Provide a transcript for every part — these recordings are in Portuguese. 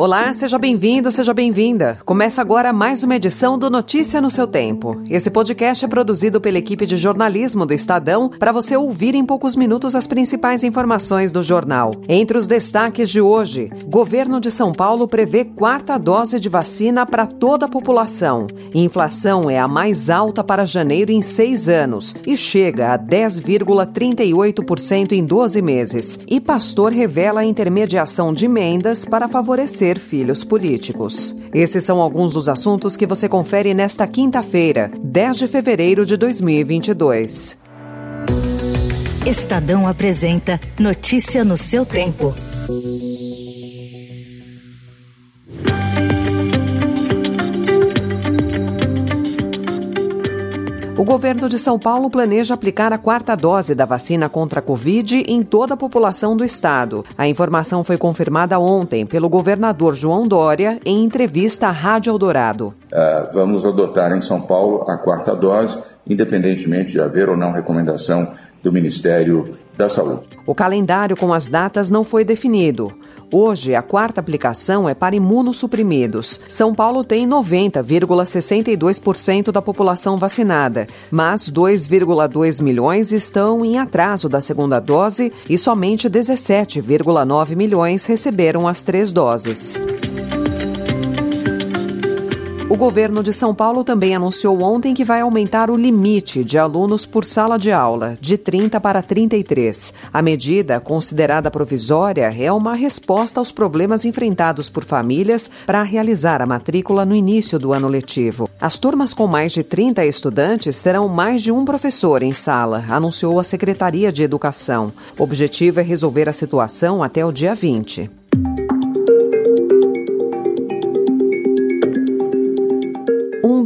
Olá, seja bem-vindo, seja bem-vinda. Começa agora mais uma edição do Notícia no seu tempo. Esse podcast é produzido pela equipe de jornalismo do Estadão para você ouvir em poucos minutos as principais informações do jornal. Entre os destaques de hoje, governo de São Paulo prevê quarta dose de vacina para toda a população. Inflação é a mais alta para janeiro em seis anos e chega a 10,38% em 12 meses. E pastor revela a intermediação de emendas para favorecer ter filhos políticos. Esses são alguns dos assuntos que você confere nesta quinta-feira, 10 de fevereiro de 2022. Estadão apresenta Notícia no seu tempo. O governo de São Paulo planeja aplicar a quarta dose da vacina contra a Covid em toda a população do estado. A informação foi confirmada ontem pelo governador João Dória em entrevista à Rádio Eldorado. Uh, vamos adotar em São Paulo a quarta dose, independentemente de haver ou não recomendação do Ministério da Saúde. O calendário com as datas não foi definido. Hoje, a quarta aplicação é para imunossuprimidos. São Paulo tem 90,62% da população vacinada, mas 2,2 milhões estão em atraso da segunda dose e somente 17,9 milhões receberam as três doses. O governo de São Paulo também anunciou ontem que vai aumentar o limite de alunos por sala de aula, de 30 para 33. A medida, considerada provisória, é uma resposta aos problemas enfrentados por famílias para realizar a matrícula no início do ano letivo. As turmas com mais de 30 estudantes terão mais de um professor em sala, anunciou a Secretaria de Educação. O objetivo é resolver a situação até o dia 20.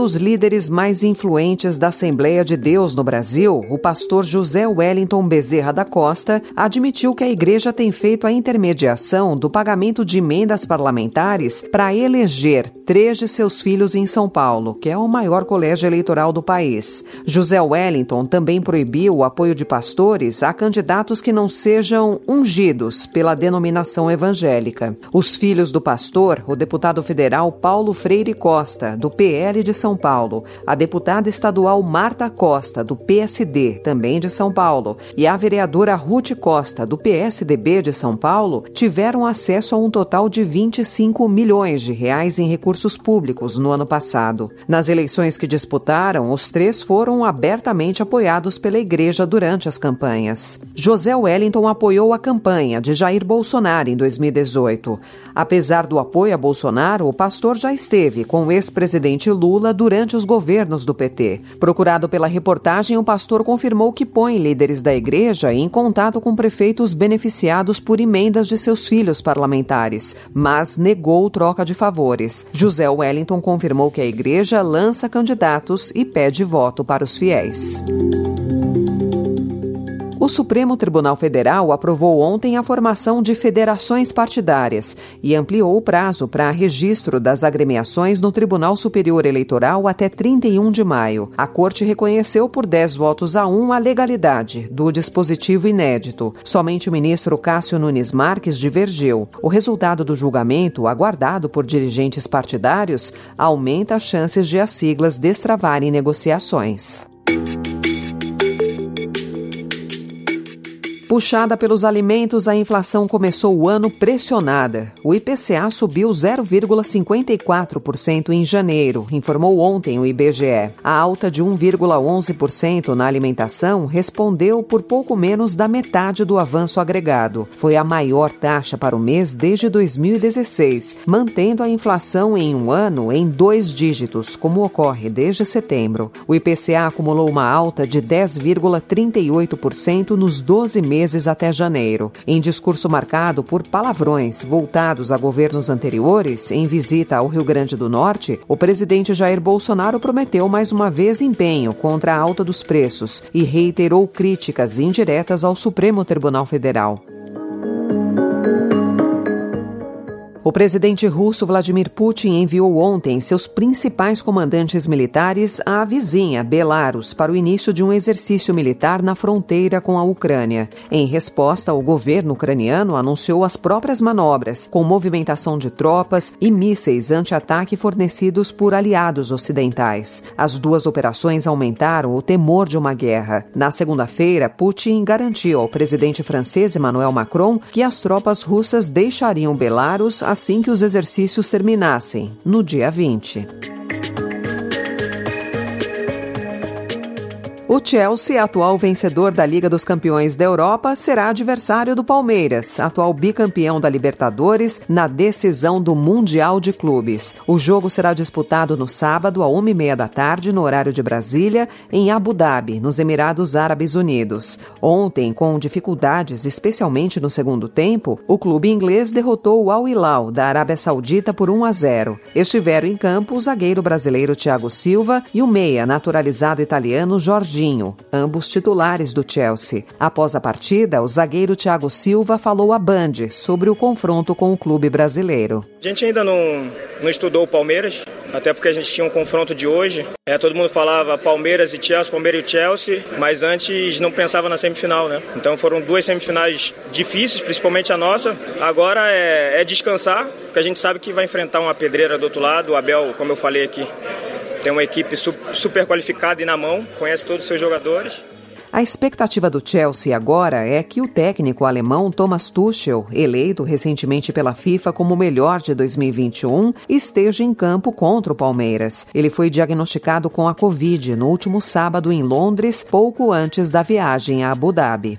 Dos líderes mais influentes da Assembleia de Deus no Brasil, o pastor José Wellington Bezerra da Costa, admitiu que a igreja tem feito a intermediação do pagamento de emendas parlamentares para eleger três de seus filhos em São Paulo, que é o maior colégio eleitoral do país. José Wellington também proibiu o apoio de pastores a candidatos que não sejam ungidos pela denominação evangélica. Os filhos do pastor, o deputado federal Paulo Freire Costa, do PL de São Paulo, a deputada estadual Marta Costa, do PSD, também de São Paulo, e a vereadora Ruth Costa, do PSDB de São Paulo, tiveram acesso a um total de 25 milhões de reais em recursos públicos no ano passado. Nas eleições que disputaram, os três foram abertamente apoiados pela igreja durante as campanhas. José Wellington apoiou a campanha de Jair Bolsonaro em 2018. Apesar do apoio a Bolsonaro, o pastor já esteve com o ex-presidente Lula durante os governos do PT. Procurado pela reportagem, o pastor confirmou que põe líderes da igreja em contato com prefeitos beneficiados por emendas de seus filhos parlamentares, mas negou troca de favores. José Wellington confirmou que a igreja lança candidatos e pede voto para os fiéis. O Supremo Tribunal Federal aprovou ontem a formação de federações partidárias e ampliou o prazo para registro das agremiações no Tribunal Superior Eleitoral até 31 de maio. A Corte reconheceu por 10 votos a 1 a legalidade do dispositivo inédito. Somente o ministro Cássio Nunes Marques divergiu. O resultado do julgamento, aguardado por dirigentes partidários, aumenta as chances de as siglas destravarem negociações. Puxada pelos alimentos, a inflação começou o ano pressionada. O IPCA subiu 0,54% em janeiro, informou ontem o IBGE. A alta de 1,11% na alimentação respondeu por pouco menos da metade do avanço agregado. Foi a maior taxa para o mês desde 2016, mantendo a inflação em um ano em dois dígitos, como ocorre desde setembro. O IPCA acumulou uma alta de 10,38% nos 12 meses meses até janeiro. Em discurso marcado por palavrões voltados a governos anteriores, em visita ao Rio Grande do Norte, o presidente Jair Bolsonaro prometeu mais uma vez empenho contra a alta dos preços e reiterou críticas indiretas ao Supremo Tribunal Federal. O presidente russo Vladimir Putin enviou ontem seus principais comandantes militares à vizinha Belarus para o início de um exercício militar na fronteira com a Ucrânia. Em resposta, o governo ucraniano anunciou as próprias manobras, com movimentação de tropas e mísseis anti-ataque fornecidos por aliados ocidentais. As duas operações aumentaram o temor de uma guerra. Na segunda-feira, Putin garantiu ao presidente francês Emmanuel Macron que as tropas russas deixariam Belarus assim que os exercícios terminassem, no dia 20. O Chelsea, atual vencedor da Liga dos Campeões da Europa, será adversário do Palmeiras, atual bicampeão da Libertadores, na decisão do Mundial de Clubes. O jogo será disputado no sábado, a uma e meia da tarde, no horário de Brasília, em Abu Dhabi, nos Emirados Árabes Unidos. Ontem, com dificuldades, especialmente no segundo tempo, o clube inglês derrotou o Al Hilal, da Arábia Saudita, por 1 a 0. Estiveram em campo o zagueiro brasileiro Thiago Silva e o meia naturalizado italiano Ambos titulares do Chelsea. Após a partida, o zagueiro Thiago Silva falou à Band sobre o confronto com o clube brasileiro. A gente ainda não, não estudou o Palmeiras, até porque a gente tinha um confronto de hoje. É, todo mundo falava Palmeiras e Chelsea, Palmeiras e Chelsea, mas antes não pensava na semifinal, né? Então foram duas semifinais difíceis, principalmente a nossa. Agora é, é descansar, porque a gente sabe que vai enfrentar uma pedreira do outro lado. O Abel, como eu falei aqui, tem uma equipe super qualificada e na mão, conhece todos os seus jogadores. A expectativa do Chelsea agora é que o técnico alemão Thomas Tuchel, eleito recentemente pela FIFA como o melhor de 2021, esteja em campo contra o Palmeiras. Ele foi diagnosticado com a Covid no último sábado em Londres, pouco antes da viagem a Abu Dhabi.